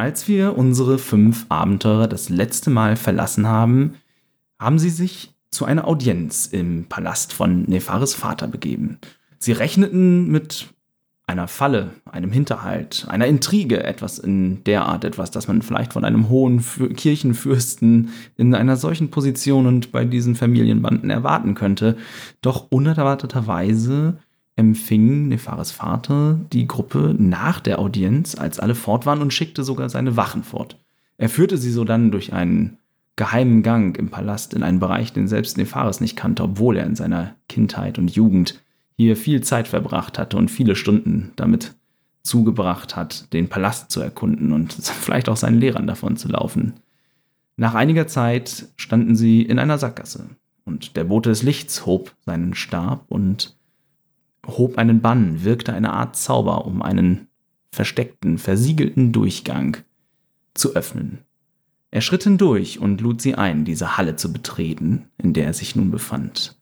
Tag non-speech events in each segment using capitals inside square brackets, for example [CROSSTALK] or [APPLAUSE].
Als wir unsere fünf Abenteurer das letzte Mal verlassen haben, haben sie sich zu einer Audienz im Palast von Nefares Vater begeben. Sie rechneten mit einer Falle, einem Hinterhalt, einer Intrige, etwas in der Art, etwas, das man vielleicht von einem hohen Kirchenfürsten in einer solchen Position und bei diesen Familienbanden erwarten könnte. Doch unerwarteterweise empfing Nefares Vater die Gruppe nach der Audienz, als alle fort waren, und schickte sogar seine Wachen fort. Er führte sie so dann durch einen geheimen Gang im Palast in einen Bereich, den selbst Nefares nicht kannte, obwohl er in seiner Kindheit und Jugend hier viel Zeit verbracht hatte und viele Stunden damit zugebracht hat, den Palast zu erkunden und [LAUGHS] vielleicht auch seinen Lehrern davon zu laufen. Nach einiger Zeit standen sie in einer Sackgasse und der Bote des Lichts hob seinen Stab und hob einen Bann, wirkte eine Art Zauber, um einen versteckten, versiegelten Durchgang zu öffnen. Er schritt hindurch und lud sie ein, diese Halle zu betreten, in der er sich nun befand.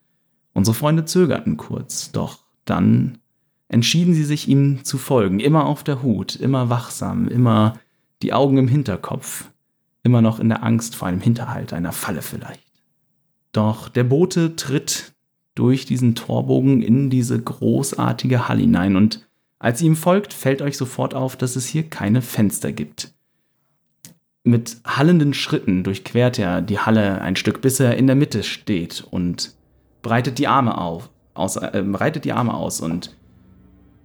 Unsere Freunde zögerten kurz, doch dann entschieden sie sich ihm zu folgen, immer auf der Hut, immer wachsam, immer die Augen im Hinterkopf, immer noch in der Angst vor einem Hinterhalt, einer Falle vielleicht. Doch der Bote tritt durch diesen Torbogen in diese großartige Halle hinein und als ihr ihm folgt, fällt euch sofort auf, dass es hier keine Fenster gibt. Mit hallenden Schritten durchquert er die Halle ein Stück, bis er in der Mitte steht und breitet die Arme auf, aus, äh, breitet die Arme aus und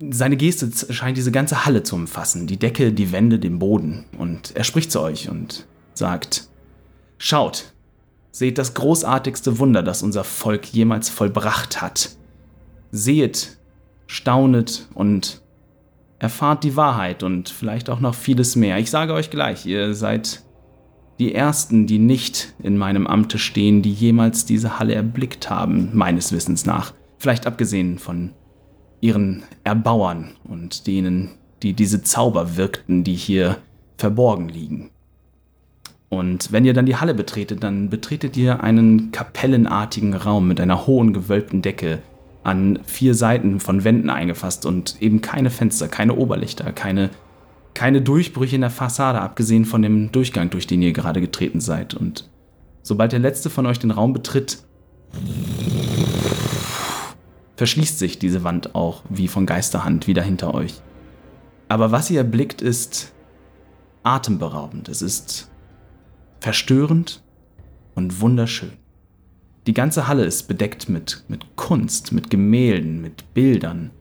seine Geste scheint diese ganze Halle zu umfassen, die Decke, die Wände, den Boden. Und er spricht zu euch und sagt, Schaut, seht das großartigste Wunder, das unser Volk jemals vollbracht hat. Seht, staunet und erfahrt die Wahrheit und vielleicht auch noch vieles mehr. Ich sage euch gleich, ihr seid die ersten, die nicht in meinem Amte stehen, die jemals diese Halle erblickt haben, meines Wissens nach. Vielleicht abgesehen von ihren Erbauern und denen, die diese Zauber wirkten, die hier verborgen liegen. Und wenn ihr dann die Halle betretet, dann betretet ihr einen kapellenartigen Raum mit einer hohen gewölbten Decke, an vier Seiten von Wänden eingefasst und eben keine Fenster, keine Oberlichter, keine keine Durchbrüche in der Fassade, abgesehen von dem Durchgang, durch den ihr gerade getreten seid. Und sobald der letzte von euch den Raum betritt, verschließt sich diese Wand auch wie von Geisterhand wieder hinter euch. Aber was ihr erblickt, ist atemberaubend. Es ist verstörend und wunderschön. Die ganze Halle ist bedeckt mit, mit Kunst, mit Gemälden, mit Bildern.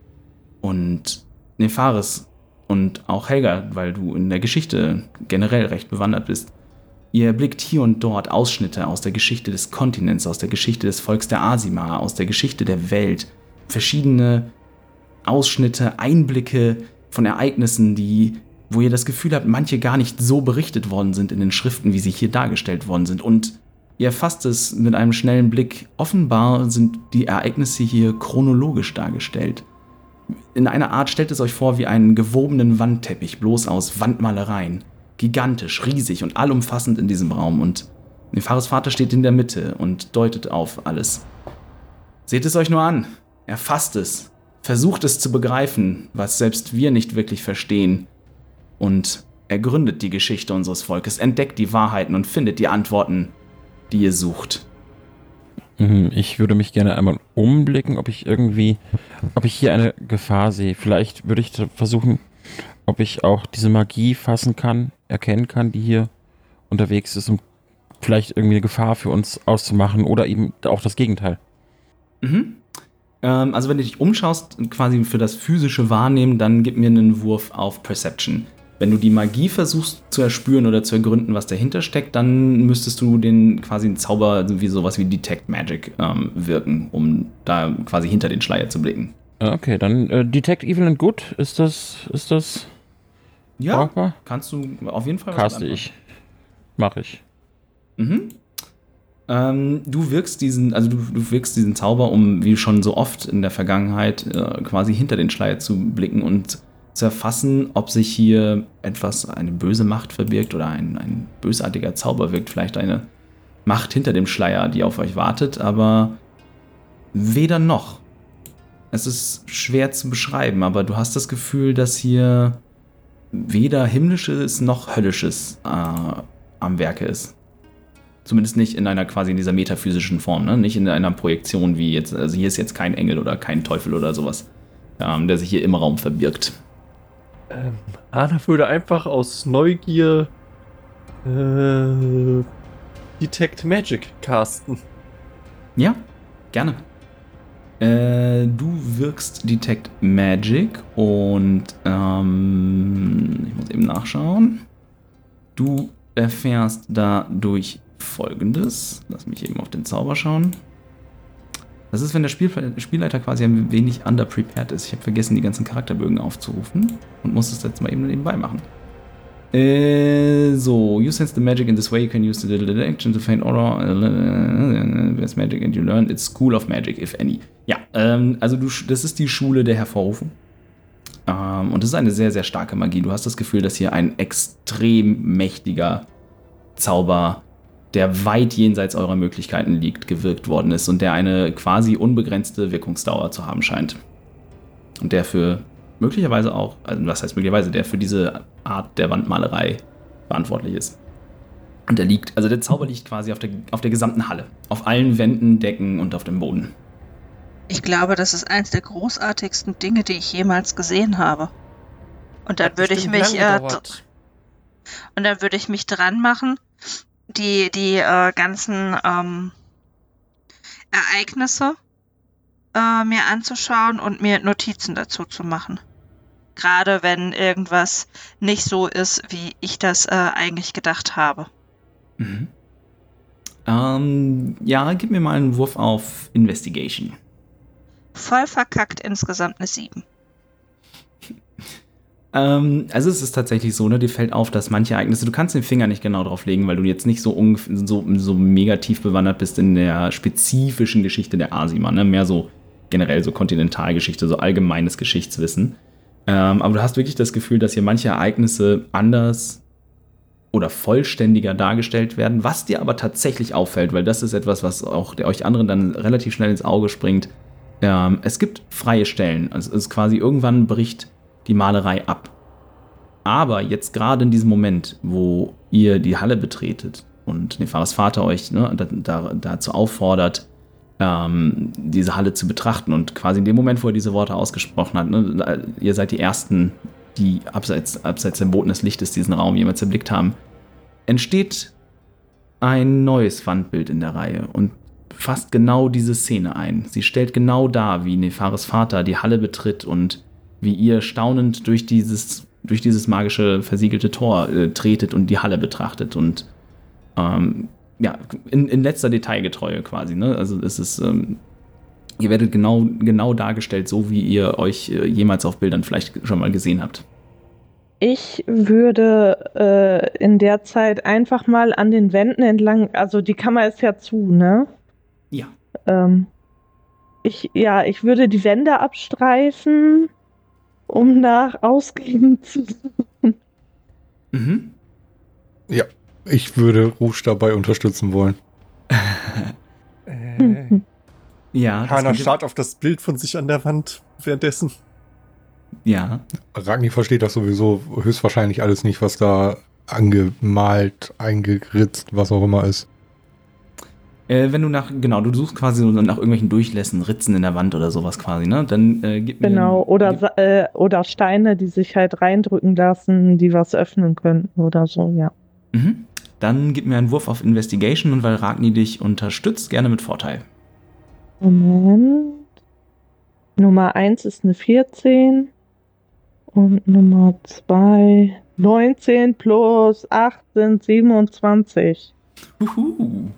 Und Nefaris und auch Helga, weil du in der Geschichte generell recht bewandert bist. Ihr erblickt hier und dort Ausschnitte aus der Geschichte des Kontinents, aus der Geschichte des Volks der Asima, aus der Geschichte der Welt, verschiedene Ausschnitte, Einblicke von Ereignissen, die, wo ihr das Gefühl habt, manche gar nicht so berichtet worden sind in den Schriften, wie sie hier dargestellt worden sind. Und ihr erfasst es mit einem schnellen Blick. Offenbar sind die Ereignisse hier chronologisch dargestellt in einer Art stellt es euch vor wie einen gewobenen Wandteppich, bloß aus Wandmalereien. Gigantisch, riesig und allumfassend in diesem Raum und Nefares Vater steht in der Mitte und deutet auf alles. Seht es euch nur an, erfasst es, versucht es zu begreifen, was selbst wir nicht wirklich verstehen und ergründet die Geschichte unseres Volkes, entdeckt die Wahrheiten und findet die Antworten, die ihr sucht. Mhm, ich würde mich gerne einmal umblicken, ob ich irgendwie, ob ich hier eine Gefahr sehe. Vielleicht würde ich versuchen, ob ich auch diese Magie fassen kann, erkennen kann, die hier unterwegs ist, um vielleicht irgendwie eine Gefahr für uns auszumachen oder eben auch das Gegenteil. Mhm. Ähm, also wenn du dich umschaust, quasi für das physische Wahrnehmen, dann gib mir einen Wurf auf Perception. Wenn du die Magie versuchst zu erspüren oder zu ergründen, was dahinter steckt, dann müsstest du den quasi einen Zauber wie sowas wie Detect Magic ähm, wirken, um da quasi hinter den Schleier zu blicken. Ah, okay, dann äh, Detect Evil and Good, ist das, ist das Ja, Brauchbar? kannst du auf jeden Fall Caste mit ich. Mach ich. Mhm. Ähm, du wirkst diesen, also du, du wirkst diesen Zauber, um wie schon so oft in der Vergangenheit äh, quasi hinter den Schleier zu blicken und zu erfassen, ob sich hier etwas, eine böse Macht verbirgt oder ein, ein bösartiger Zauber wirkt, vielleicht eine Macht hinter dem Schleier, die auf euch wartet, aber weder noch. Es ist schwer zu beschreiben, aber du hast das Gefühl, dass hier weder himmlisches noch höllisches äh, am Werke ist. Zumindest nicht in einer quasi in dieser metaphysischen Form, ne? Nicht in einer Projektion wie jetzt, also hier ist jetzt kein Engel oder kein Teufel oder sowas, ähm, der sich hier im Raum verbirgt. Ähm, Anna würde einfach aus Neugier äh, Detect Magic casten. Ja, gerne. Äh, du wirkst Detect Magic und ähm, ich muss eben nachschauen. Du erfährst dadurch folgendes. Lass mich eben auf den Zauber schauen. Das ist, wenn der Spiel Spielleiter quasi ein wenig underprepared ist. Ich habe vergessen, die ganzen Charakterbögen aufzurufen und muss das jetzt mal eben nebenbei machen. Äh, so, you sense the magic in this way, you can use the little action to faint aura. There's magic and you learn it's school of magic, if any. Ja, ähm, also du, das ist die Schule der Hervorrufung. Ähm, und das ist eine sehr, sehr starke Magie. Du hast das Gefühl, dass hier ein extrem mächtiger Zauber der weit jenseits eurer Möglichkeiten liegt, gewirkt worden ist und der eine quasi unbegrenzte Wirkungsdauer zu haben scheint. Und der für möglicherweise auch, also was heißt möglicherweise, der für diese Art der Wandmalerei verantwortlich ist. Und der liegt, also der Zauber liegt quasi auf der, auf der gesamten Halle. Auf allen Wänden, Decken und auf dem Boden. Ich glaube, das ist eins der großartigsten Dinge, die ich jemals gesehen habe. Und dann Hat würde ich mich äh, und dann würde ich mich dran machen, die die äh, ganzen ähm, Ereignisse äh, mir anzuschauen und mir Notizen dazu zu machen. Gerade wenn irgendwas nicht so ist, wie ich das äh, eigentlich gedacht habe. Mhm. Ähm, ja, gib mir mal einen Wurf auf Investigation. Voll verkackt insgesamt eine 7. Ähm, also es ist tatsächlich so, ne, dir fällt auf, dass manche Ereignisse, du kannst den Finger nicht genau drauf legen, weil du jetzt nicht so, so, so mega bewandert bist in der spezifischen Geschichte der Asima, ne? mehr so generell so Kontinentalgeschichte, so allgemeines Geschichtswissen. Ähm, aber du hast wirklich das Gefühl, dass hier manche Ereignisse anders oder vollständiger dargestellt werden, was dir aber tatsächlich auffällt, weil das ist etwas, was auch der euch anderen dann relativ schnell ins Auge springt. Ähm, es gibt freie Stellen. Also es ist quasi irgendwann bricht die Malerei ab. Aber jetzt gerade in diesem Moment, wo ihr die Halle betretet und Nefares Vater euch ne, da, da, dazu auffordert, ähm, diese Halle zu betrachten und quasi in dem Moment, wo er diese Worte ausgesprochen hat, ne, ihr seid die Ersten, die abseits, abseits dem Boten des Lichtes diesen Raum jemals erblickt haben, entsteht ein neues Wandbild in der Reihe und fasst genau diese Szene ein. Sie stellt genau dar, wie Nefares Vater die Halle betritt und wie ihr staunend durch dieses, durch dieses magische versiegelte Tor äh, tretet und die Halle betrachtet und ähm, ja, in, in letzter Detailgetreue quasi. Ne? Also es ist, ähm, ihr werdet genau, genau dargestellt, so wie ihr euch äh, jemals auf Bildern vielleicht schon mal gesehen habt. Ich würde äh, in der Zeit einfach mal an den Wänden entlang, also die Kammer ist ja zu, ne? Ja. Ähm, ich, ja, ich würde die Wände abstreifen, um nach Ausgängen zu suchen. Mhm. Ich würde Rouge dabei unterstützen wollen. Äh, Ja, das Hana könnte- starrt auf das Bild von sich an der Wand währenddessen. ja. Ragni versteht das sowieso höchstwahrscheinlich alles nicht, was da angemalt, eingeritzt, was auch immer ist. Äh, wenn du nach, genau, du suchst quasi so nach irgendwelchen Durchlässen, Ritzen in der Wand oder sowas quasi, ne? Dann äh, gib mir. Genau, oder, gib, äh, oder Steine, die sich halt reindrücken lassen, die was öffnen könnten oder so, ja. Mhm. Dann gib mir einen Wurf auf Investigation und weil Ragni dich unterstützt, gerne mit Vorteil. Moment. Nummer 1 ist eine 14 und Nummer 2 19 plus 8 sind 27. Huhu.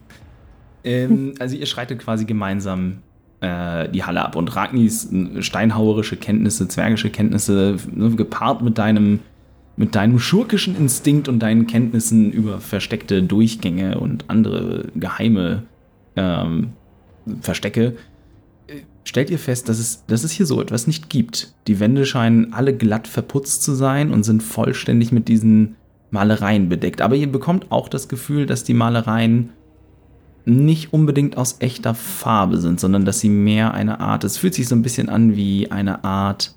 Ähm, also ihr schreitet quasi gemeinsam äh, die Halle ab und Ragnis äh, steinhauerische Kenntnisse, zwergische Kenntnisse, ne, gepaart mit deinem mit deinem schurkischen Instinkt und deinen Kenntnissen über versteckte Durchgänge und andere geheime ähm, Verstecke, äh, stellt ihr fest, dass es, dass es hier so etwas nicht gibt. Die Wände scheinen alle glatt verputzt zu sein und sind vollständig mit diesen Malereien bedeckt. Aber ihr bekommt auch das Gefühl, dass die Malereien nicht unbedingt aus echter Farbe sind, sondern dass sie mehr eine Art, es fühlt sich so ein bisschen an wie eine Art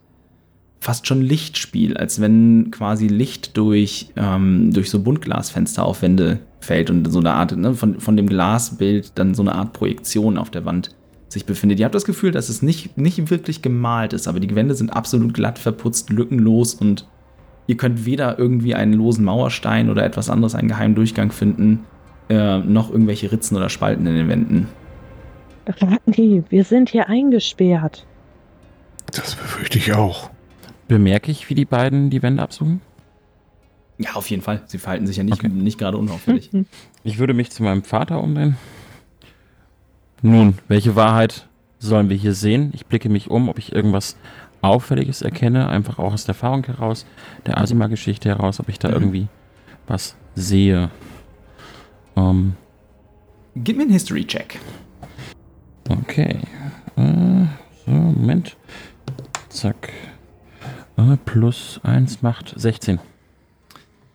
fast schon Lichtspiel, als wenn quasi Licht durch, ähm, durch so Buntglasfenster auf Wände fällt und so eine Art, ne, von, von dem Glasbild dann so eine Art Projektion auf der Wand sich befindet. Ihr habt das Gefühl, dass es nicht, nicht wirklich gemalt ist, aber die Wände sind absolut glatt verputzt, lückenlos und ihr könnt weder irgendwie einen losen Mauerstein oder etwas anderes, einen geheimen Durchgang finden, äh, noch irgendwelche Ritzen oder Spalten in den Wänden. Ragni, wir sind hier eingesperrt. Das befürchte ich auch. Bemerke ich, wie die beiden die Wände absuchen? Ja, auf jeden Fall. Sie verhalten sich ja nicht, Okay. nicht gerade unauffällig. [LAUGHS] Ich würde mich zu meinem Vater umdrehen. Nun, welche Wahrheit sollen wir hier sehen? Ich blicke mich um, ob ich irgendwas Auffälliges erkenne, einfach auch aus der Erfahrung heraus, der Asima-Geschichte heraus, ob ich da Mhm. irgendwie was sehe. Ähm, Gib mir einen History-Check. okay. Äh, so, Moment. Zack. Äh, plus 1 macht 16.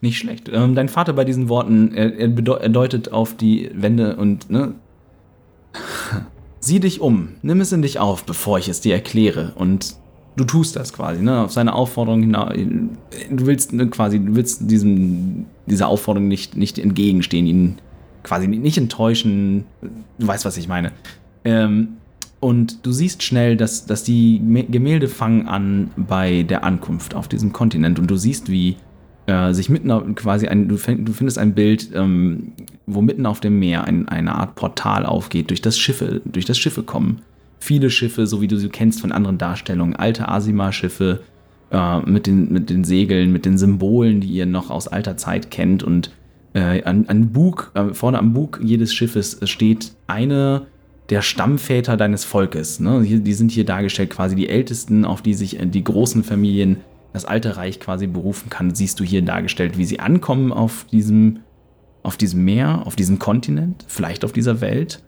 Nicht schlecht. Ähm, dein Vater bei diesen Worten, er, er, er deutet auf die Wände und, ne? Sieh dich um, nimm es in dich auf, bevor ich es dir erkläre. Und du tust das quasi, ne? Auf seine Aufforderung hinaus. Du willst ne, quasi, du willst diesem, dieser Aufforderung nicht, nicht entgegenstehen, ihn quasi nicht enttäuschen. Du weißt, was ich meine. Ähm, und du siehst schnell, dass, dass die Gemälde fangen an bei der Ankunft auf diesem Kontinent. Und du siehst, wie äh, sich mitten auf, quasi ein, du findest ein Bild, ähm, wo mitten auf dem Meer ein, eine Art Portal aufgeht, durch das Schiffe, durch das Schiffe kommen. Viele Schiffe, so wie du sie kennst von anderen Darstellungen, alte Asima-Schiffe äh, mit, den, mit den Segeln, mit den Symbolen, die ihr noch aus alter Zeit kennt. Und äh, an, an Bug, äh, vorne am Bug jedes Schiffes steht eine der Stammväter deines Volkes. Ne? Die sind hier dargestellt, quasi die Ältesten, auf die sich äh, die großen Familien, das alte Reich quasi berufen kann. Siehst du hier dargestellt, wie sie ankommen auf diesem, auf diesem Meer, auf diesem Kontinent, vielleicht auf dieser Welt.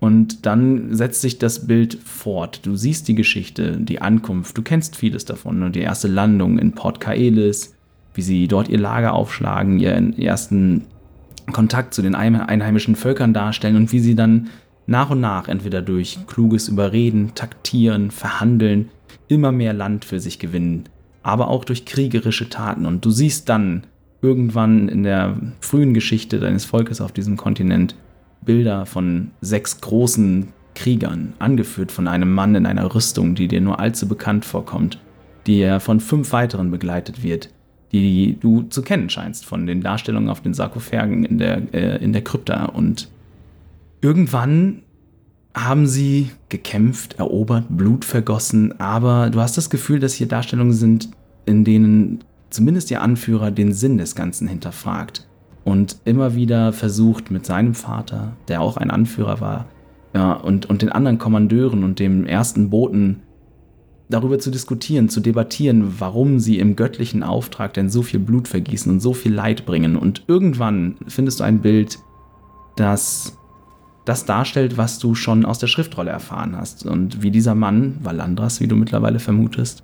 Und dann setzt sich das Bild fort. Du siehst die Geschichte, die Ankunft, du kennst vieles davon. Ne? Die erste Landung in Port Kaelis, wie sie dort ihr Lager aufschlagen, ihren ersten Kontakt zu den ein- einheimischen Völkern darstellen und wie sie dann nach und nach entweder durch kluges Überreden, Taktieren, Verhandeln immer mehr Land für sich gewinnen, aber auch durch kriegerische Taten. Und du siehst dann irgendwann in der frühen Geschichte deines Volkes auf diesem Kontinent Bilder von sechs großen Kriegern, angeführt von einem Mann in einer Rüstung, die dir nur allzu bekannt vorkommt, die er von fünf weiteren begleitet wird, die du zu kennen scheinst von den Darstellungen auf den Sarkophagen in der, äh, in der Krypta. Und irgendwann haben sie gekämpft, erobert, Blut vergossen, aber du hast das Gefühl, dass hier Darstellungen sind, in denen zumindest ihr Anführer den Sinn des Ganzen hinterfragt und immer wieder versucht mit seinem Vater, der auch ein Anführer war, ja, und, und den anderen Kommandeuren und dem ersten Boten darüber zu diskutieren, zu debattieren, warum sie im göttlichen Auftrag denn so viel Blut vergießen und so viel Leid bringen. Und irgendwann findest du ein Bild, das das darstellt, was du schon aus der Schriftrolle erfahren hast. Und wie dieser Mann, Valandras, wie du mittlerweile vermutest,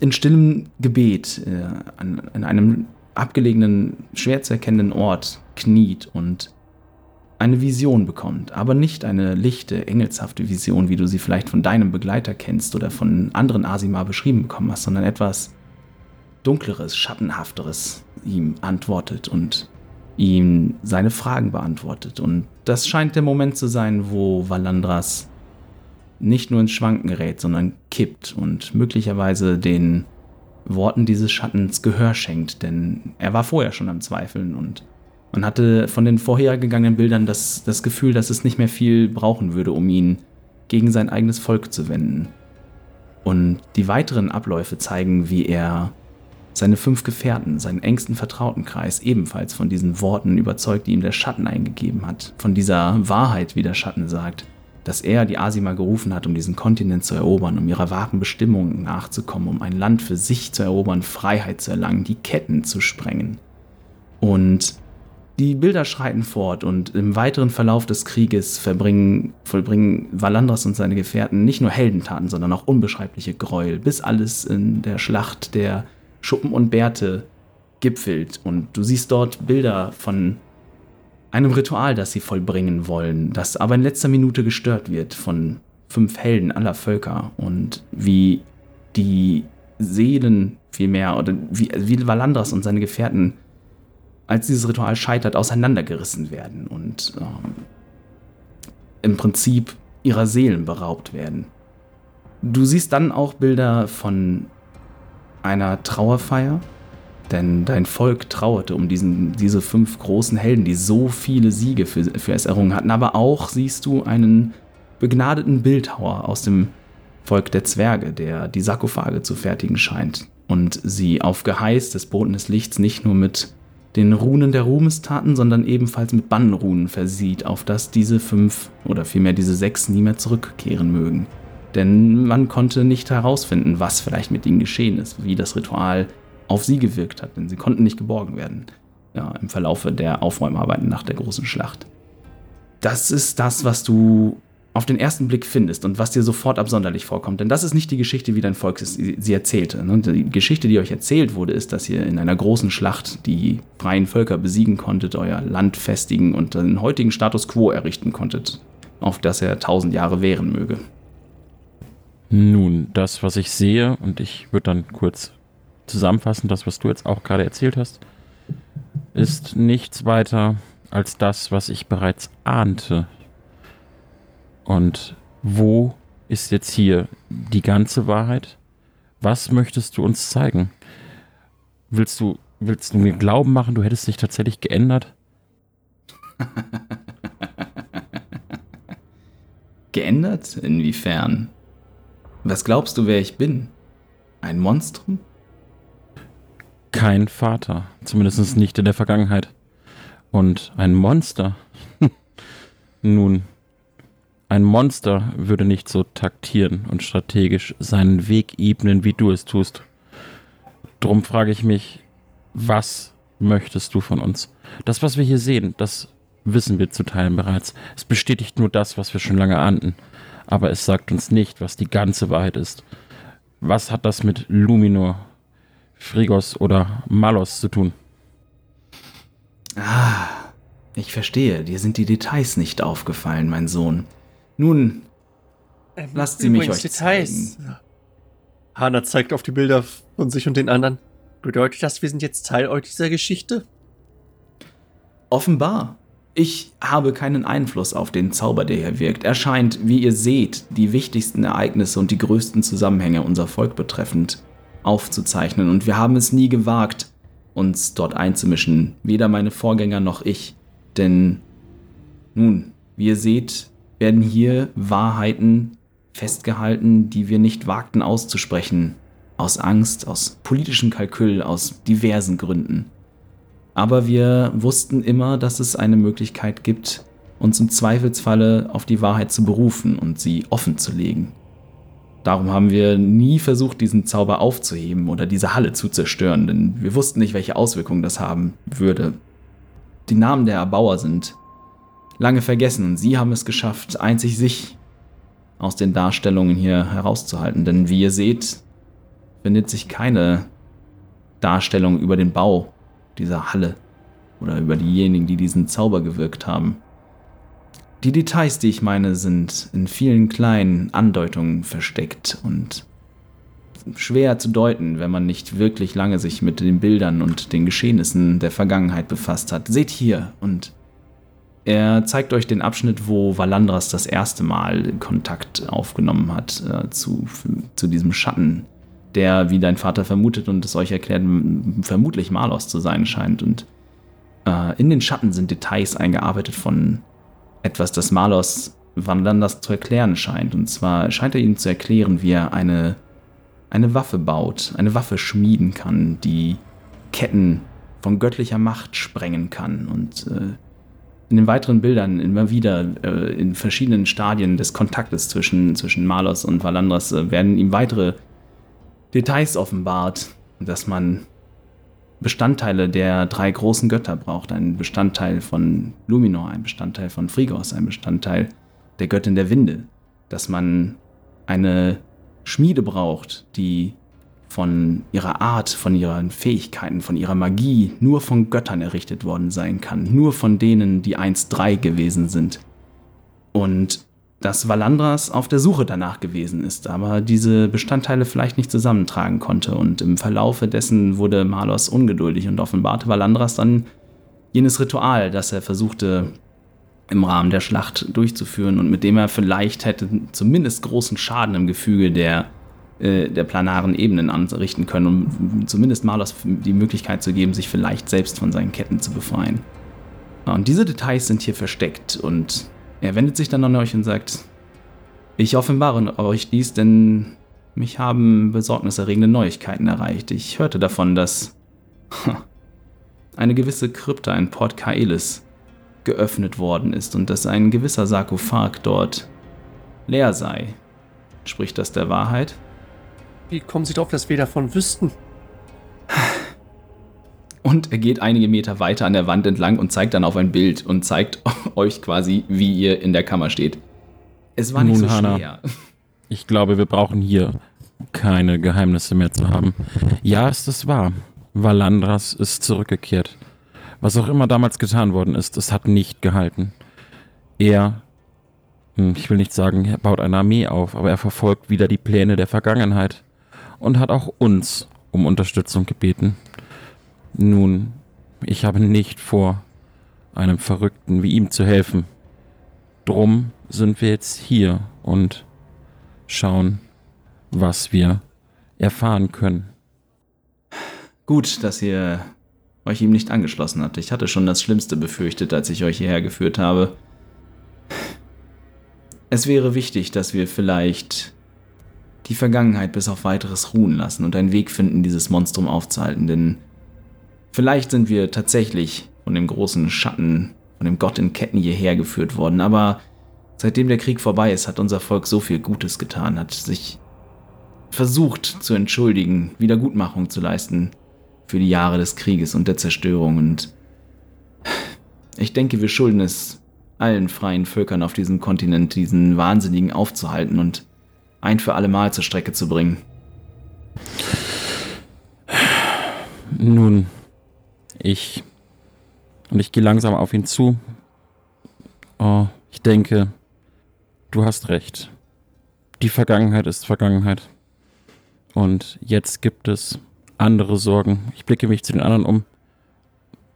in stillem Gebet äh, an, an einem abgelegenen, schwer zu erkennenden Ort kniet und eine Vision bekommt, aber nicht eine lichte, engelshafte Vision, wie du sie vielleicht von deinem Begleiter kennst oder von anderen Asima beschrieben bekommen hast, sondern etwas dunkleres, schattenhafteres ihm antwortet und ihm seine Fragen beantwortet. Und das scheint der Moment zu sein, wo Valandras nicht nur ins Schwanken gerät, sondern kippt und möglicherweise den Worten dieses Schattens Gehör schenkt, denn er war vorher schon am Zweifeln und man hatte von den vorhergegangenen Bildern das, das Gefühl, dass es nicht mehr viel brauchen würde, um ihn gegen sein eigenes Volk zu wenden. Und die weiteren Abläufe zeigen, wie er seine fünf Gefährten, seinen engsten Vertrautenkreis ebenfalls von diesen Worten überzeugt, die ihm der Schatten eingegeben hat, von dieser Wahrheit, wie der Schatten sagt, dass er die Asima gerufen hat, um diesen Kontinent zu erobern, um ihrer wahren Bestimmung nachzukommen, um ein Land für sich zu erobern, Freiheit zu erlangen, die Ketten zu sprengen. Und die Bilder schreiten fort und im weiteren Verlauf des Krieges vollbringen Valandras und seine Gefährten nicht nur Heldentaten, sondern auch unbeschreibliche Gräuel, bis alles in der Schlacht der Schuppen und Bärte gipfelt. Und du siehst dort Bilder von einem Ritual, das sie vollbringen wollen, das aber in letzter Minute gestört wird von fünf Helden aller Völker und wie die Seelen vielmehr oder wie, wie Valandras und seine Gefährten, als dieses Ritual scheitert, auseinandergerissen werden und ähm, im Prinzip ihrer Seelen beraubt werden. Du siehst dann auch Bilder von einer Trauerfeier, denn dein Volk trauerte um diesen, diese fünf großen Helden, die so viele Siege für, für es errungen hatten. Aber auch siehst du einen begnadeten Bildhauer aus dem Volk der Zwerge, der die Sarkophage zu fertigen scheint und sie auf Geheiß des Boten des Lichts nicht nur mit den Runen der Ruhmestaten, sondern ebenfalls mit Bannenrunen versieht, auf dass diese fünf oder vielmehr diese sechs nie mehr zurückkehren mögen. Denn man konnte nicht herausfinden, was vielleicht mit ihnen geschehen ist, wie das Ritual auf sie gewirkt hat, denn sie konnten nicht geborgen werden ja, im Verlaufe der Aufräumarbeiten nach der großen Schlacht. Das ist das, was du auf den ersten Blick findest und was dir sofort absonderlich vorkommt. Denn das ist nicht die Geschichte, wie dein Volk sie erzählte. Ne? Die Geschichte, die euch erzählt wurde, ist, dass ihr in einer großen Schlacht die freien Völker besiegen konntet, euer Land festigen und den heutigen Status quo errichten konntet, auf das er tausend Jahre währen möge. Nun, das, was ich sehe, und ich würde dann kurz zusammenfassen, das, was du jetzt auch gerade erzählt hast, ist nichts weiter als das, was ich bereits ahnte. Und wo ist jetzt hier die ganze Wahrheit? Was möchtest du uns zeigen? Willst du, willst du mir glauben machen, du hättest dich tatsächlich geändert? [LAUGHS] geändert? Inwiefern? Was glaubst du, wer ich bin? Ein Monstrum? kein Vater. Zumindest nicht in der Vergangenheit. Und ein Monster. [LAUGHS] Nun, ein Monster würde nicht so taktieren und strategisch seinen Weg ebnen, wie du es tust. Drum frage ich mich, was möchtest du von uns? Das, was wir hier sehen, das wissen wir zu Teilen bereits. Es bestätigt nur das, was wir schon lange ahnten. Aber es sagt uns nicht, was die ganze Wahrheit ist. Was hat das mit Luminor Frigos oder Malos zu tun. Ah, ich verstehe. Dir sind die Details nicht aufgefallen, mein Sohn. Nun, ähm, lasst sie mich euch Details. zeigen. Hana zeigt auf die Bilder von sich und den anderen. Bedeutet das, wir sind jetzt Teil dieser Geschichte? Offenbar. Ich habe keinen Einfluss auf den Zauber, der hier wirkt. Er scheint, wie ihr seht, die wichtigsten Ereignisse und die größten Zusammenhänge unser Volk betreffend aufzuzeichnen. Und wir haben es nie gewagt, uns dort einzumischen. Weder meine Vorgänger noch ich. Denn, nun, wie ihr seht, werden hier Wahrheiten festgehalten, die wir nicht wagten auszusprechen. Aus Angst, aus politischem Kalkül, aus diversen Gründen. Aber wir wussten immer, dass es eine Möglichkeit gibt, uns im Zweifelsfalle auf die Wahrheit zu berufen und sie offen zu legen. Darum haben wir nie versucht, diesen Zauber aufzuheben oder diese Halle zu zerstören, denn wir wussten nicht, welche Auswirkungen das haben würde. Die Namen der Erbauer sind lange vergessen und sie haben es geschafft, einzig sich aus den Darstellungen hier herauszuhalten. Denn wie ihr seht, findet sich keine Darstellung über den Bau dieser Halle oder über diejenigen, die diesen Zauber gewirkt haben. Die Details, die ich meine, sind in vielen kleinen Andeutungen versteckt und schwer zu deuten, wenn man nicht wirklich lange sich mit den Bildern und den Geschehnissen der Vergangenheit befasst hat. Seht hier und er zeigt euch den Abschnitt, wo Valandras das erste Mal Kontakt aufgenommen hat äh, zu, zu diesem Schatten, der, wie dein Vater vermutet und es euch erklärt, vermutlich Malos zu sein scheint. Und äh, in den Schatten sind Details eingearbeitet von etwas, das Malos Wandlanders zu erklären scheint. Und zwar scheint er ihnen zu erklären, wie er eine, eine Waffe baut, eine Waffe schmieden kann, die Ketten von göttlicher Macht sprengen kann. Und äh, in den weiteren Bildern immer wieder äh, in verschiedenen Stadien des Kontaktes zwischen, zwischen Malos und Valandras äh, werden ihm weitere Details offenbart, dass man Bestandteile der drei großen Götter braucht. Ein Bestandteil von Luminor, ein Bestandteil von Frigos, ein Bestandteil der Göttin der Winde. Dass man eine Schmiede braucht, die von ihrer Art, von ihren Fähigkeiten, von ihrer Magie nur von Göttern errichtet worden sein kann. Nur von denen, die einst drei gewesen sind. Und dass Valandras auf der Suche danach gewesen ist, aber diese Bestandteile vielleicht nicht zusammentragen konnte. Und im Verlaufe dessen wurde Malos ungeduldig und offenbarte Valandras dann jenes Ritual, das er versuchte im Rahmen der Schlacht durchzuführen und mit dem er vielleicht hätte zumindest großen Schaden im Gefüge der, äh, der planaren Ebenen anrichten können, um zumindest Malos die Möglichkeit zu geben, sich vielleicht selbst von seinen Ketten zu befreien. Und diese Details sind hier versteckt und er wendet sich dann an euch und sagt, ich offenbare euch dies, denn mich haben besorgniserregende Neuigkeiten erreicht. Ich hörte davon, dass eine gewisse Krypta in Port Kaelis geöffnet worden ist und dass ein gewisser Sarkophag dort leer sei. Spricht das der Wahrheit? Wie kommen Sie darauf, dass wir davon wüssten? Und er geht einige Meter weiter an der Wand entlang und zeigt dann auf ein Bild und zeigt [LAUGHS] euch quasi, wie ihr in der Kammer steht. Es war nicht Nun, so schwer. Ich glaube, wir brauchen hier keine Geheimnisse mehr zu haben. Ja, ist es wahr. Valandras ist zurückgekehrt. Was auch immer damals getan worden ist, es hat nicht gehalten. Er, hm, ich will nicht sagen, er baut eine Armee auf, aber er verfolgt wieder die Pläne der Vergangenheit und hat auch uns um Unterstützung gebeten. Nun, ich habe nicht vor, einem Verrückten wie ihm zu helfen. Drum sind wir jetzt hier und schauen, was wir erfahren können. Gut, dass ihr euch ihm nicht angeschlossen habt. Ich hatte schon das Schlimmste befürchtet, als ich euch hierher geführt habe. Es wäre wichtig, dass wir vielleicht die Vergangenheit bis auf weiteres ruhen lassen und einen Weg finden, dieses Monstrum aufzuhalten, denn vielleicht sind wir tatsächlich von dem großen Schatten, von dem Gott in Ketten hierher geführt worden, aber seitdem der Krieg vorbei ist, hat unser Volk so viel Gutes getan, hat sich versucht zu entschuldigen, Wiedergutmachung zu leisten für die Jahre des Krieges und der Zerstörung. Und ich denke, wir schulden es allen freien Völkern auf diesem Kontinent, diesen Wahnsinnigen aufzuhalten und ein für alle Mal zur Strecke zu bringen. Nun, ich. Und ich gehe langsam auf ihn zu. Oh, ich denke, du hast recht. Die Vergangenheit ist Vergangenheit. Und jetzt gibt es andere Sorgen. Ich blicke mich zu den anderen um.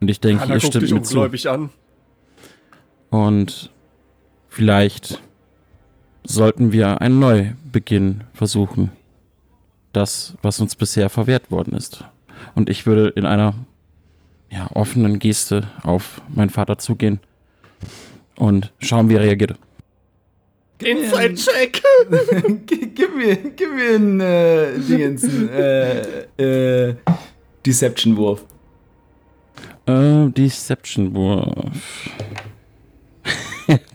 Und ich denke, Hannah ihr stimmt dich mir zu. ungläubig an. Und vielleicht sollten wir einen Neubeginn versuchen. Das, was uns bisher verwehrt worden ist. Und ich würde in einer ja, offenen Geste auf meinen Vater zugehen und schauen, wie er reagiert. Inside-Check! [LAUGHS] Gib mir, gib mir einen äh, Dingens, einen, äh, äh, Deception-Wurf. Äh, Deception Wurf.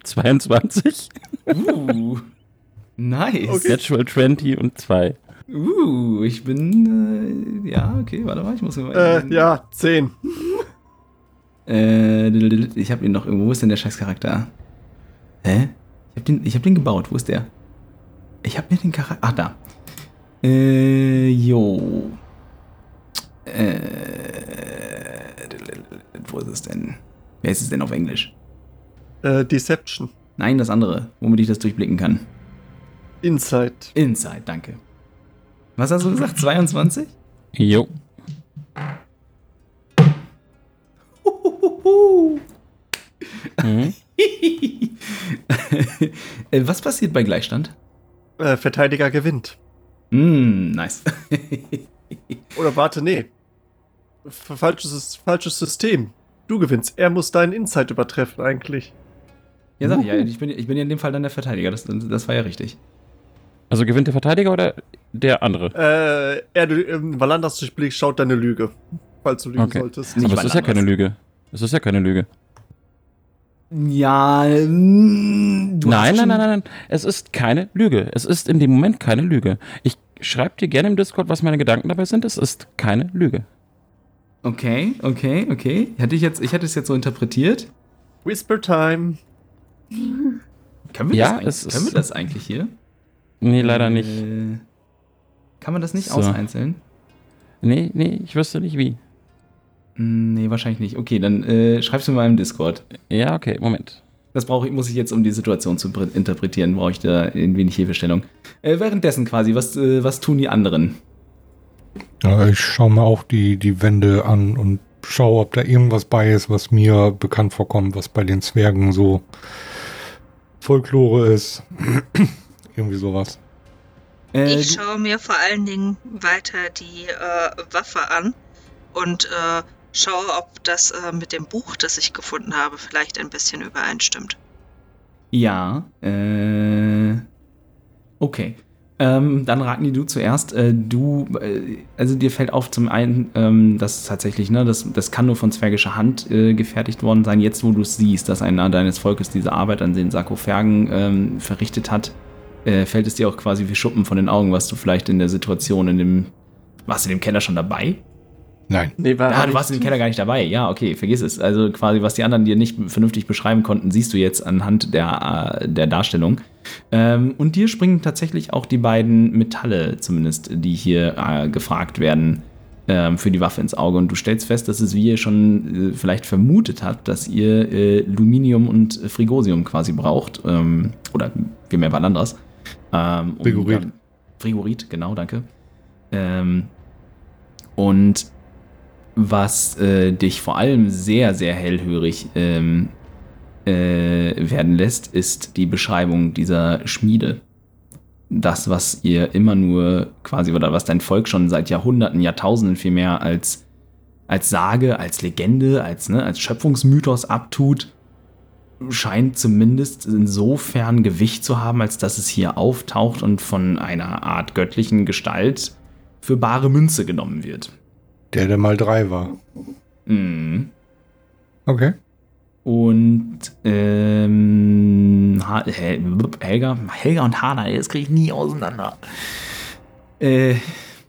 22. [LAUGHS] Uh, nice. Okay. Natural 20 und 2. Uh, ich bin, äh, ja, okay, warte mal, ich muss mal. Äh, ja, 10. [LAUGHS] Äh, ich hab ihn noch irgendwo. Wo ist denn der Scheißcharakter? Hä? Ich hab den, ich hab den gebaut. Wo ist der? Ich hab mir den Charakter. Ach, da. Äh, jo. Äh, wo ist es denn? Wer ist es denn auf Englisch? Äh, Deception. Nein, das andere, womit ich das durchblicken kann. Inside. Inside, danke. Was hast du gesagt? 22? Jo. Mhm. [LAUGHS] Äh, Was passiert bei Gleichstand? Äh, Verteidiger gewinnt. Mm, nice. [LAUGHS] Oder warte, nee. Falsches, falsches System. Du gewinnst. Er muss deinen Inside übertreffen, eigentlich. Ja, sag ich ja, ich bin, ich bin ja in dem Fall dann der Verteidiger. Das, das war ja richtig. Also gewinnt der Verteidiger oder der andere? Äh, er, du, ähm, Valandas Durchblick schaut deine Lüge. Falls du lügen Okay. solltest. Nicht Aber es ist ja keine. Lüge. Es ist ja keine Lüge. Ja, mm, nein, nein, nein, nein. Es ist keine Lüge. Es ist in dem Moment keine Lüge. Ich schreibe dir gerne im Discord, was meine Gedanken dabei sind. Es ist keine Lüge. Okay, okay, okay. Hätte ich jetzt, ich hätte es jetzt so interpretiert. Whisper Time. Können wir, Ja, das, können wir das eigentlich hier? Nee, leider nicht. Äh, kann man das nicht So. auseinzeln? Nee, nee, ich wüsste nicht wie. Hm, Nee, wahrscheinlich nicht. Okay, dann äh, schreib's mir mal im Discord. Ja, okay, Moment. Das brauche ich, muss ich jetzt, um die Situation zu pr- interpretieren, brauche ich da ein wenig Hilfestellung. Äh, währenddessen quasi, was, äh, was tun die anderen? Ja, ich schaue mir auch die, die Wände an und schaue, ob da irgendwas bei ist, was mir bekannt vorkommt, was bei den Zwergen so Folklore ist. [CLEARS THROAT] Irgendwie sowas. Äh, Ich schaue mir vor allen Dingen weiter die äh, Waffe an und äh, schaue, ob das äh, mit dem Buch, das ich gefunden habe, vielleicht ein bisschen übereinstimmt. Ja, äh. Okay. Ähm, dann Ragni, du zuerst. Äh, du, äh, also dir fällt auf zum einen, ähm, dass tatsächlich, ne, das, das kann nur von zwergischer Hand äh, gefertigt worden sein. Jetzt, wo du es siehst, dass einer deines Volkes diese Arbeit an den Sarkophagen ähm, verrichtet hat, äh, fällt es dir auch quasi wie Schuppen von den Augen, was du vielleicht in der Situation in dem. Warst du in dem Keller schon dabei? Nein. Nee, war Ah, du warst in dem Keller gar nicht dabei. Ja, okay, vergiss es. Also quasi, was die anderen dir nicht vernünftig beschreiben konnten, siehst du jetzt anhand der, äh, der Darstellung. Ähm, und dir springen tatsächlich auch die beiden Metalle, zumindest, die hier äh, gefragt werden, ähm, für die Waffe ins Auge. Und du stellst fest, dass es, wie ihr schon äh, vielleicht vermutet habt, dass ihr äh, Luminium und Frigosium quasi braucht. Ähm, oder vielmehr Valandras. Ähm, um Frigorit. Frigorit, genau, danke. Ähm, und was äh, dich vor allem sehr, sehr hellhörig ähm, äh, werden lässt, ist die Beschreibung dieser Schmiede. Das, was ihr immer nur quasi, oder was dein Volk schon seit Jahrhunderten, Jahrtausenden vielmehr als, als Sage, als Legende, als, ne, als Schöpfungsmythos abtut, scheint zumindest insofern Gewicht zu haben, als dass es hier auftaucht und von einer Art göttlichen Gestalt für bare Münze genommen wird. Der, der mal drei war. Mhm. Okay. Und ähm, Helga, Helga und Hana, das kriege ich nie auseinander. Äh,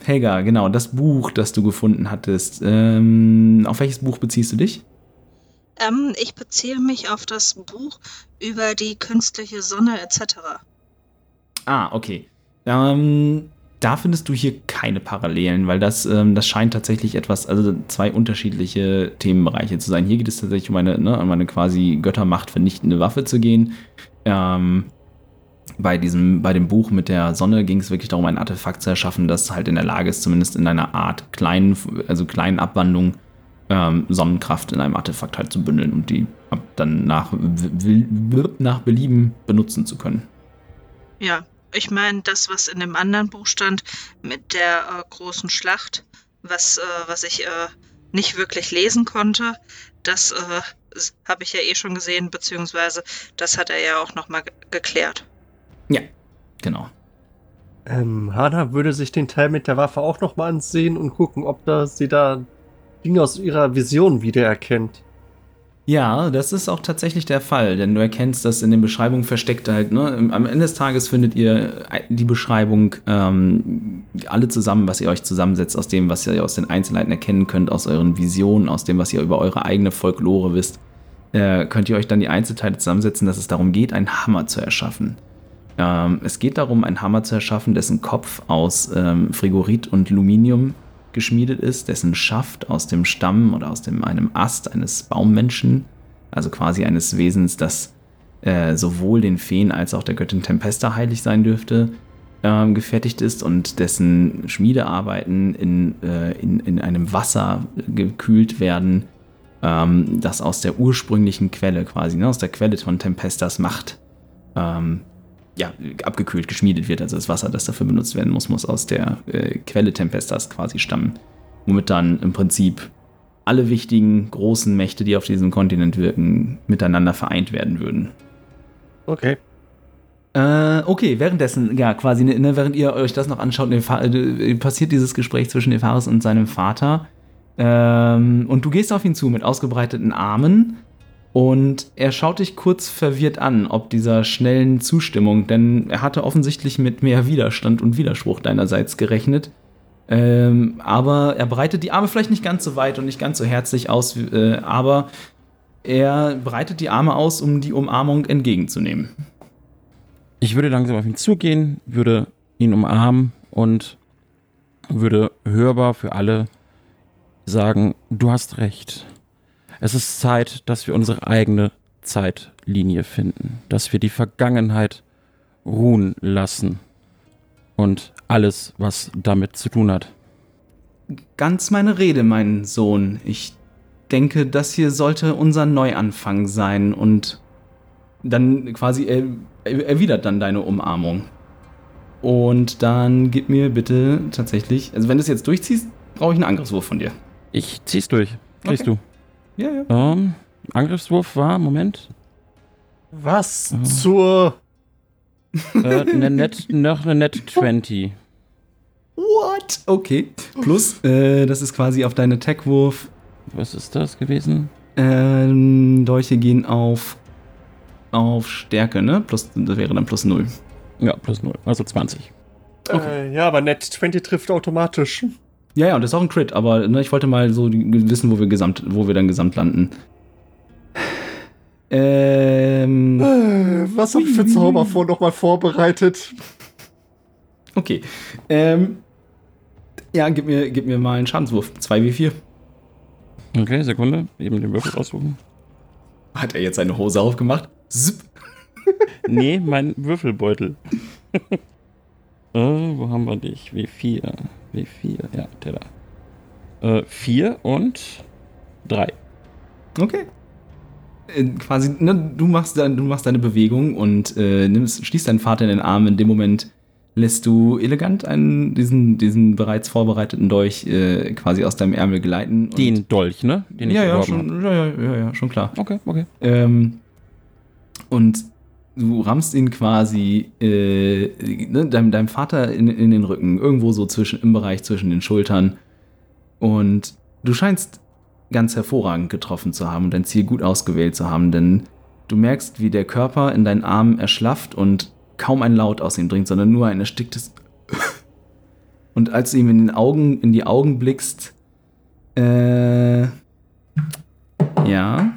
Helga, genau, das Buch, das du gefunden hattest. Ähm, auf welches Buch beziehst du dich? Ähm, ich beziehe mich auf das Buch über die künstliche Sonne etc. Ah, okay. Ähm, da findest du hier keine Parallelen, weil das, ähm, das scheint tatsächlich etwas, also zwei unterschiedliche Themenbereiche zu sein. Hier geht es tatsächlich um eine, ne, um eine quasi Göttermacht vernichtende Waffe zu gehen. Ähm, bei diesem, bei dem Buch mit der Sonne ging es wirklich darum, ein Artefakt zu erschaffen, das halt in der Lage ist, zumindest in einer Art kleinen, also kleinen Abwandlung ähm, Sonnenkraft in einem Artefakt halt zu bündeln und die dann nach, nach Belieben benutzen zu können. Ja, ich meine, das, was in dem anderen Buch stand, mit der äh, großen Schlacht, was, äh, was ich äh, nicht wirklich lesen konnte, das äh, habe ich ja eh schon gesehen, beziehungsweise das hat er ja auch nochmal geklärt. Genau. Ähm, Hana würde sich den Teil mit der Waffe auch nochmal ansehen und gucken, ob da sie da Dinge aus ihrer Vision wiedererkennt. Ja, das ist auch tatsächlich der Fall, denn du erkennst das in den Beschreibungen versteckt halt. Ne? Am Ende des Tages findet ihr die Beschreibung ähm, alle zusammen, was ihr euch zusammensetzt aus dem, was ihr aus den Einzelheiten erkennen könnt, aus euren Visionen, aus dem, was ihr über eure eigene Folklore wisst. Äh, könnt ihr euch dann die Einzelteile zusammensetzen, dass es darum geht, einen Hammer zu erschaffen. Ähm, es geht darum, einen Hammer zu erschaffen, dessen Kopf aus ähm, Frigorit und Luminium geschmiedet ist, dessen Schaft aus dem Stamm oder aus dem, einem Ast eines Baummenschen, also quasi eines Wesens, das äh, sowohl den Feen als auch der Göttin Tempesta heilig sein dürfte, ähm, gefertigt ist und dessen Schmiedearbeiten in, äh, in, in einem Wasser gekühlt werden, ähm, das aus der ursprünglichen Quelle quasi, ne, aus der Quelle von Tempestas Macht ähm, ja, abgekühlt, geschmiedet wird. Also das Wasser, das dafür benutzt werden muss, muss aus der äh, Quelle Tempestas quasi stammen. Womit dann im Prinzip alle wichtigen großen Mächte, die auf diesem Kontinent wirken, miteinander vereint werden würden. Okay. Äh, okay, währenddessen, ja, quasi, ne, während ihr euch das noch anschaut, Nefa- äh, passiert dieses Gespräch zwischen Nefaris und seinem Vater. Ähm, und du gehst auf ihn zu mit ausgebreiteten Armen Und er schaut dich kurz verwirrt an, ob dieser schnellen Zustimmung, denn er hatte offensichtlich mit mehr Widerstand und Widerspruch deinerseits gerechnet. Ähm, aber er breitet die Arme vielleicht nicht ganz so weit und nicht ganz so herzlich aus, äh, aber er breitet die Arme aus, um die Umarmung entgegenzunehmen. Ich würde langsam auf ihn zugehen, würde ihn umarmen und würde hörbar für alle sagen, du hast recht. Es ist Zeit, dass wir unsere eigene Zeitlinie finden, dass wir die Vergangenheit ruhen lassen und alles, was damit zu tun hat. Ganz meine Rede, mein Sohn. Ich denke, das hier sollte unser Neuanfang sein und dann quasi er, erwidert dann deine Umarmung. Und dann gib mir bitte tatsächlich, also wenn du es jetzt durchziehst, brauche ich einen Angriffswurf von dir. Ich zieh's durch. Kriegst Okay. Ja, ja. Ähm, Angriffswurf war, Moment, Was Mhm. zur. äh, eine Net, noch eine Net 20. What? Okay. Plus, äh, das ist quasi auf deinen Attackwurf. Was ist das gewesen? Ähm, Dolche gehen auf, auf Stärke, ne? Plus, das wäre dann plus 0. Ja, plus 0, also 20. Äh, ja, aber Net 20 trifft automatisch. Ja, ja, und das ist auch ein Crit, aber ne, ich wollte mal so wissen, wo wir, gesamt, wo wir dann gesamt landen. Ähm, Äh, was hab ich für Zauber vor nochmal vorbereitet? okay. Ähm, ja, gib mir, gib mir mal einen Schadenswurf. 2w4. Okay, Sekunde, eben den Würfel aussuchen. Hat er jetzt seine Hose aufgemacht? Zip. Nee, mein Würfelbeutel. [LAUGHS] äh, wo haben wir dich? W4. W4, ja, der da. Äh, 4 und 3. Okay. Äh, quasi, ne, du machst, dein, du machst deine Bewegung und äh, nimmst, schließt deinen Vater in den Arm. In dem Moment lässt du elegant einen, diesen, diesen bereits vorbereiteten Dolch äh, quasi aus deinem Ärmel gleiten. Den Dolch, ne? Den ich ja, ja, schon, ja, ja, ja, ja, schon klar. Okay, okay. Ähm, und du rammst ihn quasi äh, ne, deinem, deinem Vater in, in den Rücken, irgendwo so zwischen, im Bereich zwischen den Schultern. Und du scheinst ganz hervorragend getroffen zu haben und dein Ziel gut ausgewählt zu haben, denn du merkst, wie der Körper in deinen Armen erschlafft und kaum ein Laut aus ihm dringt, sondern nur ein ersticktes [LAUGHS] Und als du ihm in den Augen, in die Augen blickst, äh, ja,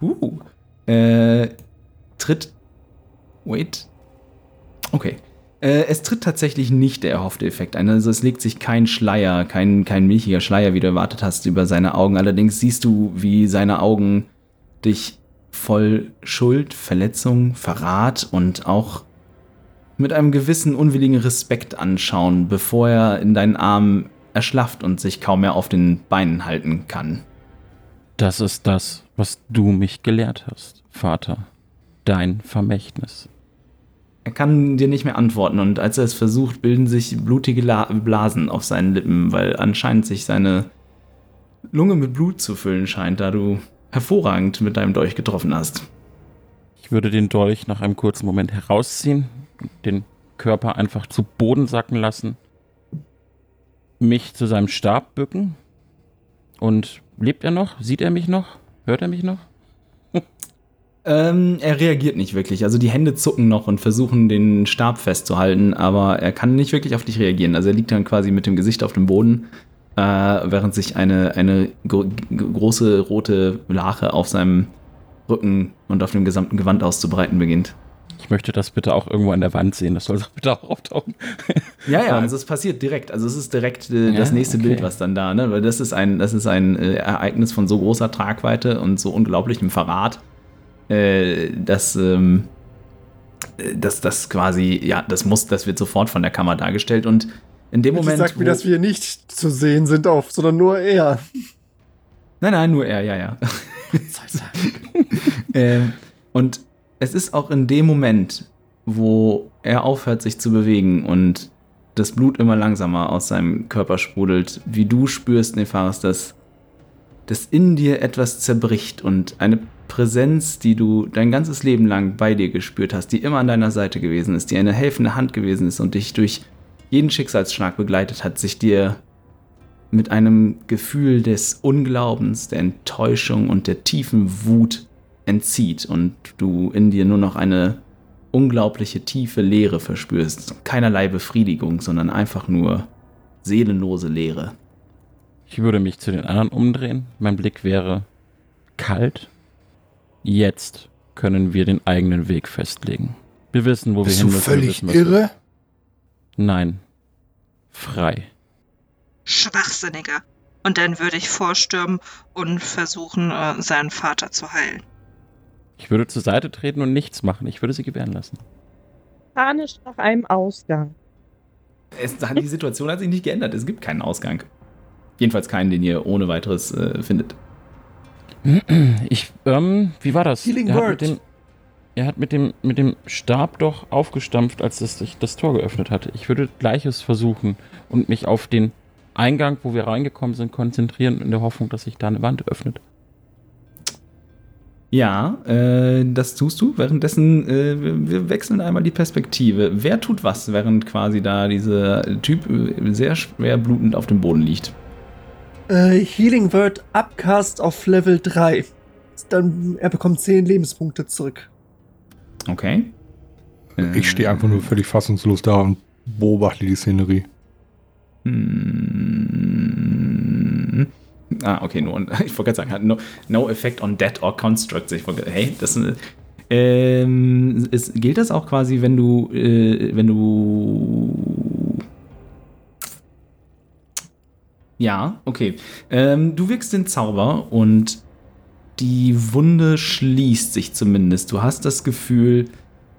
Uh. Äh, tritt. Wait. Okay. Äh, es tritt tatsächlich nicht der erhoffte Effekt ein. Also es legt sich kein Schleier, kein, kein milchiger Schleier, wie du erwartet hast, über seine Augen. Allerdings siehst du, wie seine Augen dich voll Schuld, Verletzung, Verrat und auch mit einem gewissen unwilligen Respekt anschauen, bevor er in deinen Armen erschlafft und sich kaum mehr auf den Beinen halten kann. Das ist das, was du mich gelehrt hast, Vater. Dein Vermächtnis. Er kann dir nicht mehr antworten und als er es versucht, bilden sich blutige La Blasen auf seinen Lippen, weil anscheinend sich seine Lunge mit Blut zu füllen scheint, da du hervorragend mit deinem Dolch getroffen hast. Ich würde den Dolch nach einem kurzen Moment herausziehen, den Körper einfach zu Boden sacken lassen, mich zu seinem Stab bücken und lebt er noch? Sieht er mich noch? Hört er mich noch? Ähm, er reagiert nicht wirklich. Also die Hände zucken noch und versuchen den Stab festzuhalten, aber er kann nicht wirklich auf dich reagieren. Also er liegt dann quasi mit dem Gesicht auf dem Boden, äh, während sich eine, eine gro große rote Lache auf seinem Rücken und auf dem gesamten Gewand auszubreiten beginnt. Ich möchte das bitte auch irgendwo an der Wand sehen. Das soll doch bitte auch auftauchen. [LAUGHS] Ja, ja, Ähm, also es passiert direkt. Also es ist direkt äh, Ja, das nächste okay. Bild, was dann da, ne? Weil das ist ein, das ist ein äh, Ereignis von so großer Tragweite und so unglaublichem Verrat, äh, dass ähm, äh, dass das quasi, ja, das muss, das wird sofort von der Kammer dargestellt und in dem Bitte Moment. sagt mir, dass wir nicht zu sehen sind auf, sondern nur er. Nein, nein, nur er, ja, ja. [LAUGHS] ähm, und es ist auch in dem Moment, wo er aufhört, sich zu bewegen und das Blut immer langsamer aus seinem Körper sprudelt, wie du spürst, Nefaris, dass, dass in dir etwas zerbricht und eine Präsenz, die du dein ganzes Leben lang bei dir gespürt hast, die immer an deiner Seite gewesen ist, die eine helfende Hand gewesen ist und dich durch jeden Schicksalsschlag begleitet hat, sich dir mit einem Gefühl des Unglaubens, der Enttäuschung und der tiefen Wut entzieht und du in dir nur noch eine unglaubliche tiefe Leere verspürst. Keinerlei Befriedigung, sondern einfach nur seelenlose Leere. Ich würde mich zu den anderen umdrehen. Mein Blick wäre kalt. Jetzt können wir den eigenen Weg festlegen. Wir wissen, wo Bist wir du hin müssen. völlig wissen, was wir- irre? Nein. Frei. Schwachsinniger. Und dann würde ich vorstürmen und versuchen, äh, seinen Vater zu heilen. Ich würde zur Seite treten und nichts machen. Ich würde sie gewähren lassen. Panisch nach einem Ausgang. Es, die Situation hat sich nicht geändert. Es gibt keinen Ausgang. Jedenfalls keinen, den ihr ohne weiteres äh, findet. Ich, ähm, wie war das? Healing er hat, dem, er hat mit dem, mit dem Stab doch aufgestampft, als es sich das Tor geöffnet hatte. Ich würde Gleiches versuchen und mich auf den Eingang, wo wir reingekommen sind, konzentrieren, in der Hoffnung, dass sich da eine Wand öffnet. Ja, äh, das tust du. Währenddessen, äh, wir- wir wechseln einmal die Perspektive. Wer tut was, während quasi da dieser Typ äh, sehr schwer blutend auf dem Boden liegt? Äh, Healing Word Upcast auf Level 3. Dann, er bekommt 10 Lebenspunkte zurück. Okay. Äh, Ich stehe einfach nur völlig fassungslos da und beobachte die Szenerie. Hm. Ah, okay, nur. [LAUGHS] Ich wollte gerade sagen, hat no, no effect on dead or constructs. Ich wollte, hey, das ist. Ähm, ist, gilt das auch quasi, wenn du, äh, wenn du. Ja, okay. Ähm, du wirkst den Zauber und die Wunde schließt sich zumindest. Du hast das Gefühl,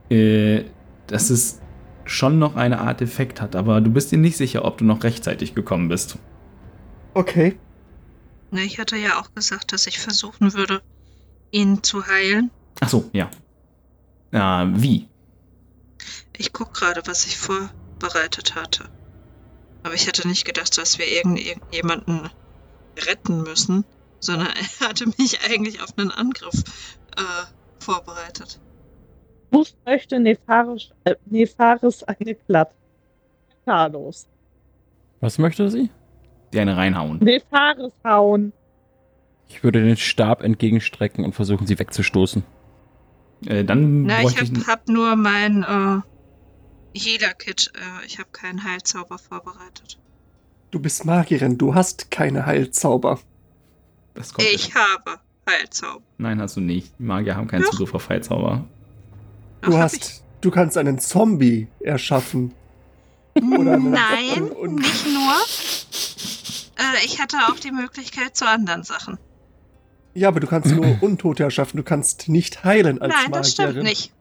äh, dass es schon noch eine Art Effekt hat, aber du bist dir nicht sicher, ob du noch rechtzeitig gekommen bist. Okay. Ne, ich hatte ja auch gesagt, dass ich versuchen würde, ihn zu heilen. Ach so, ja. Äh, wie? Ich guck gerade, was ich vorbereitet hatte. Aber ich hätte nicht gedacht, dass wir irgend- irgendjemanden retten müssen, sondern er [LAUGHS] hatte mich eigentlich auf einen Angriff äh, vorbereitet. Boost möchte Nefaris, äh, Nefaris eine glatt. Carlos. Was möchte sie? Die eine reinhauen. Nefaris hauen. Ich würde den Stab entgegenstrecken und versuchen, sie wegzustoßen. Äh, dann Na, ich hab, ich. hab nur mein äh, Healer-Kit. Äh, ich habe keinen Heilzauber vorbereitet. Du bist Magierin, du hast keine Heilzauber. Das kommt Ich habe Heilzauber. Nein, hast du nicht. Magier haben keinen Doch. Zugriff auf Heilzauber. Du Ach, hab hast, du kannst einen Zombie erschaffen. Oder Nein, und- und- nicht nur. Äh, ich hatte auch die Möglichkeit zu anderen Sachen. Ja, aber du kannst nur [CLEARS THROAT] Untote erschaffen. Du kannst nicht heilen als Nein, das stimmt Magierin. nicht.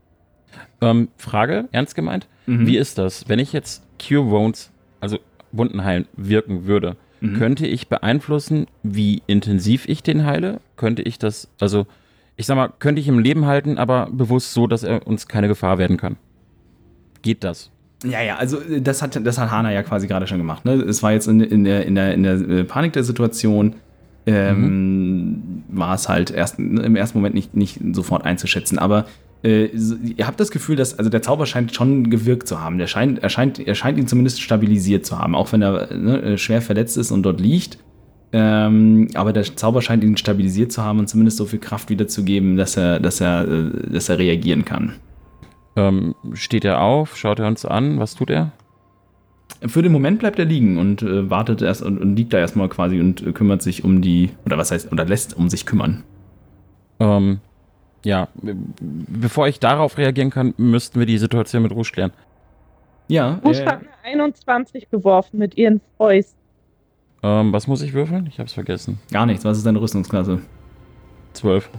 Ähm, Frage, ernst gemeint? Mhm. Wie ist das, wenn ich jetzt Cure Wounds, also Wunden heilen, wirken würde? Mhm. Könnte ich beeinflussen, wie intensiv ich den heile? Könnte ich das, also, ich sag mal, könnte ich im Leben halten, aber bewusst so, dass er uns keine Gefahr werden kann? Geht das? Ja, ja, also äh, das hat, das hat Hana ja quasi gerade schon gemacht. Ne? Es war jetzt in, in, der, in, der, in der äh, Panik der Situation, ähm, war es halt erst, im ersten Moment nicht, nicht sofort einzuschätzen. Aber äh, ihr habt das Gefühl, dass also der Zauber scheint schon gewirkt zu haben. Der scheint, er, scheint, er scheint ihn zumindest stabilisiert zu haben, auch wenn er ne, äh, schwer verletzt ist und dort liegt. Ähm, aber der Zauber scheint ihn stabilisiert zu haben und zumindest so viel Kraft wiederzugeben, dass er, dass er, dass er reagieren kann. Ähm, steht er auf? Schaut er uns an? Was tut er? Für den Moment bleibt er liegen und äh, wartet erst und, und liegt da erstmal quasi und äh, kümmert sich um die, oder was heißt, oder lässt um sich kümmern. Ähm, ja, bevor ich darauf reagieren kann, müssten wir die Situation mit Rouge klären. Ja, Boost äh, hat eine 21 geworfen mit ihren Fäusten. Ähm, was muss ich würfeln? Ich hab's vergessen. gar nichts. Was ist deine Rüstungsklasse? Zwölf.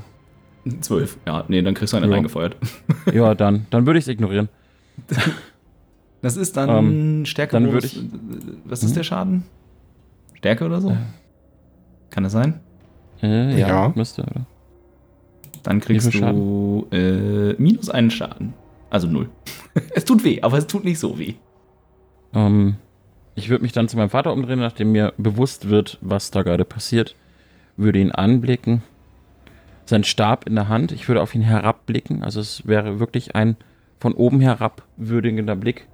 Zwölf. Ja, nee, dann kriegst du eine Ja. reingefeuert. ja, [LAUGHS] dann, dann würde ich es ignorieren. Das ist dann Ähm, Stärke. dann würde ich- Was ist Mhm. der Schaden? Stärke oder so? Äh. Kann das sein? Äh, ja, Ja. müsste, oder? Dann kriegst du äh, minus einen Schaden. Also null. [LAUGHS] es tut weh, aber es tut nicht so weh. Ähm, ich würde mich dann zu meinem Vater umdrehen, nachdem mir bewusst wird, was da gerade passiert. Würde ihn anblicken. Sein Stab in der Hand. Ich würde auf ihn herabblicken. Also es wäre wirklich ein von oben herab würdigender Blick.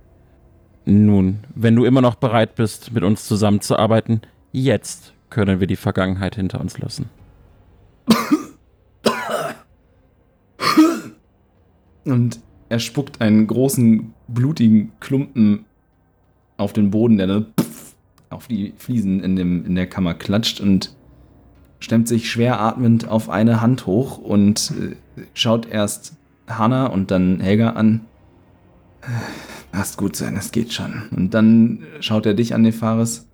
Nun, wenn du immer noch bereit bist, mit uns zusammenzuarbeiten, Jetzt können wir die Vergangenheit hinter uns lassen. Und er spuckt einen großen, blutigen Klumpen auf den Boden, der dann auf die Fliesen in, dem, in der Kammer klatscht und stemmt sich schwer atmend auf eine Hand hoch und äh, schaut erst Hanna und dann Helga an. Äh, Lasst gut sein, es geht schon. Und dann schaut er dich an, Nefaris.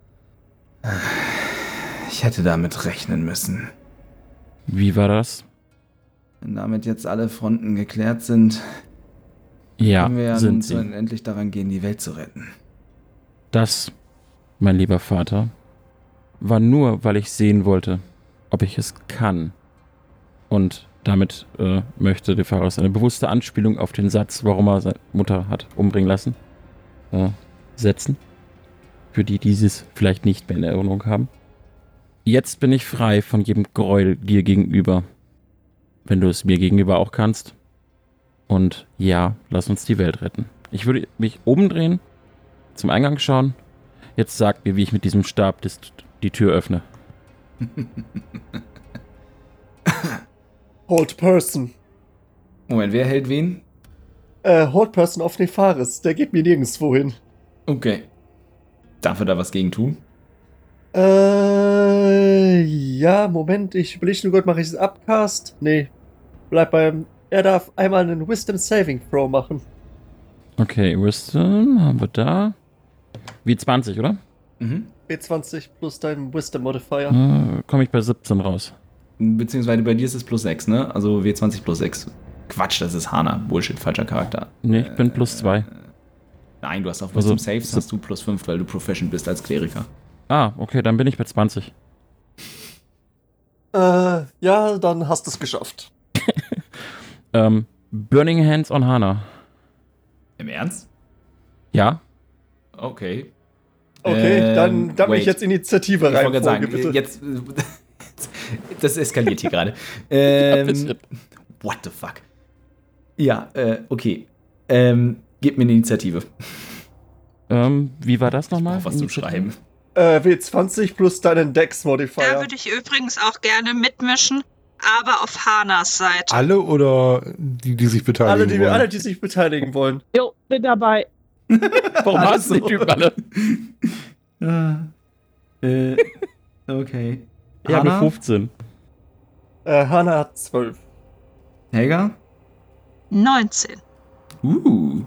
Äh, Ich hätte damit rechnen müssen. Wie war das? Wenn damit jetzt alle Fronten geklärt sind, Ja, können wir ja nun sind sie. endlich daran gehen, die Welt zu retten. Das, mein lieber Vater, war nur, weil ich sehen wollte, ob ich es kann. Und damit äh, möchte Pharao eine bewusste Anspielung auf den Satz, warum er seine Mutter hat umbringen lassen, äh, setzen. Für die, die dieses vielleicht nicht mehr in Erinnerung haben. Jetzt bin ich frei von jedem Gräuel dir gegenüber. Wenn du es mir gegenüber auch kannst. Und ja, lass uns die Welt retten. Ich würde mich umdrehen, zum Eingang schauen. Jetzt sag mir, wie ich mit diesem Stab die Tür öffne. [LAUGHS] Hold Person. Moment, wer hält wen? Äh, Hold Person auf Nefaris. Der geht mir nirgendwo hin. Okay. Darf er da was gegen tun? Äh, ja, Moment, ich überlege nur gut, mache ich es Upcast? Nee, bleib beim. Er darf einmal einen Wisdom Saving Throw machen. Okay, Wisdom haben wir da. Wie 20, oder? Mhm. B20 plus dein Wisdom Modifier. Äh, Komme ich bei 17 raus. Beziehungsweise bei dir ist es plus 6, ne? Also W20 plus 6. Quatsch, das ist Hana. Bullshit, falscher Charakter. Nee, ich bin plus 2. Nein, du hast auf Also, Wisdom Saves so- hast du plus 5, weil du Proficient bist als Kleriker. Ah, okay, dann bin ich bei 20. Äh, ja, dann hast du es geschafft. [LAUGHS] Ähm, Burning Hands on Hana. Im Ernst? Ja? Okay. Okay, Ähm, dann darf wait. ich jetzt Initiative Ich wollte rein, gerade sagen, bitte. jetzt. [LAUGHS] Das eskaliert hier gerade. [LAUGHS] Ähm, what the fuck? Ja, äh, okay. Ähm, gib mir eine Initiative. Ähm, wie war das nochmal? Was zum Schreiben. Äh, W20 plus deinen Dex Da würde ich übrigens auch gerne mitmischen, aber auf Hanas Seite. Alle oder die, die sich beteiligen Alle die, wollen? alle, die sich beteiligen wollen. Jo, bin dabei. [LAUGHS] Warum hast du die. Typen alle? [LAUGHS] äh, okay. Ich habe Hana? 15. Äh, Hannah hat 12. Helga? 19. Uh.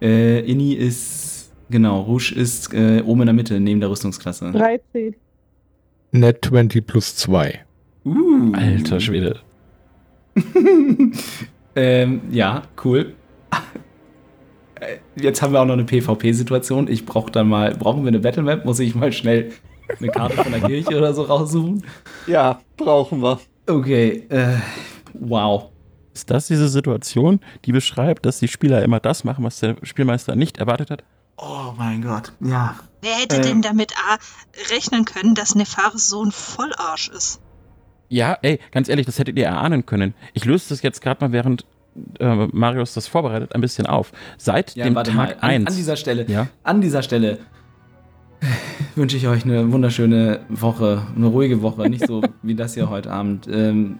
Äh, Inni ist. Genau, Rouge ist äh, oben in der Mitte, neben der Rüstungsklasse. 13. Net 20 plus 2. Uh. Alter Schwede. [LAUGHS] ähm, ja, cool. Äh, Jetzt haben wir auch noch eine PvP-Situation. Ich brauche dann mal, brauchen wir eine Battlemap? Muss ich mal schnell eine Karte von der Kirche oder so raussuchen? Ja, brauchen wir. Okay, äh, wow. Ist das diese Situation, die beschreibt, dass die Spieler immer das machen, was der Spielmeister nicht erwartet hat? Oh mein Gott, ja. Wer hätte Äh. denn damit A, rechnen können, dass Nefaris so ein Vollarsch ist? Ja, ey, ganz ehrlich, das hättet ihr erahnen können. Ich löse das jetzt gerade mal, während äh, Marius das vorbereitet, ein bisschen auf. Seit Ja, dem Tag mal, an, 1. an dieser Stelle, ja, an dieser Stelle [LAUGHS] wünsche ich euch eine wunderschöne Woche, eine ruhige Woche, nicht so [LAUGHS] wie das hier heute Abend. Ähm,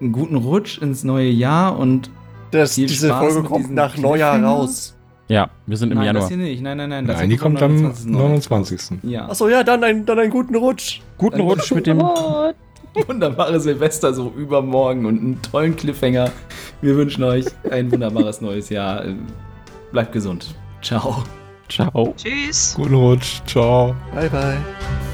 einen guten Rutsch ins neue Jahr und Das, Viel diese Spaß Folge mit kommt nach Neujahr raus. ja, wir sind im nein, Januar. das hier nicht. Nein, nein, nein. Das Nein, die kommt am am 29. raus. 29. Ja, Achso, ja, dann, ein, dann einen guten Rutsch. Guten Rutsch mit dem. Gut. [LAUGHS] wunderbare Silvester so übermorgen und einen tollen Cliffhanger. Wir wünschen euch ein wunderbares neues Jahr. Bleibt gesund. Ciao. Ciao. Tschüss. Guten Rutsch. Ciao. Bye, bye.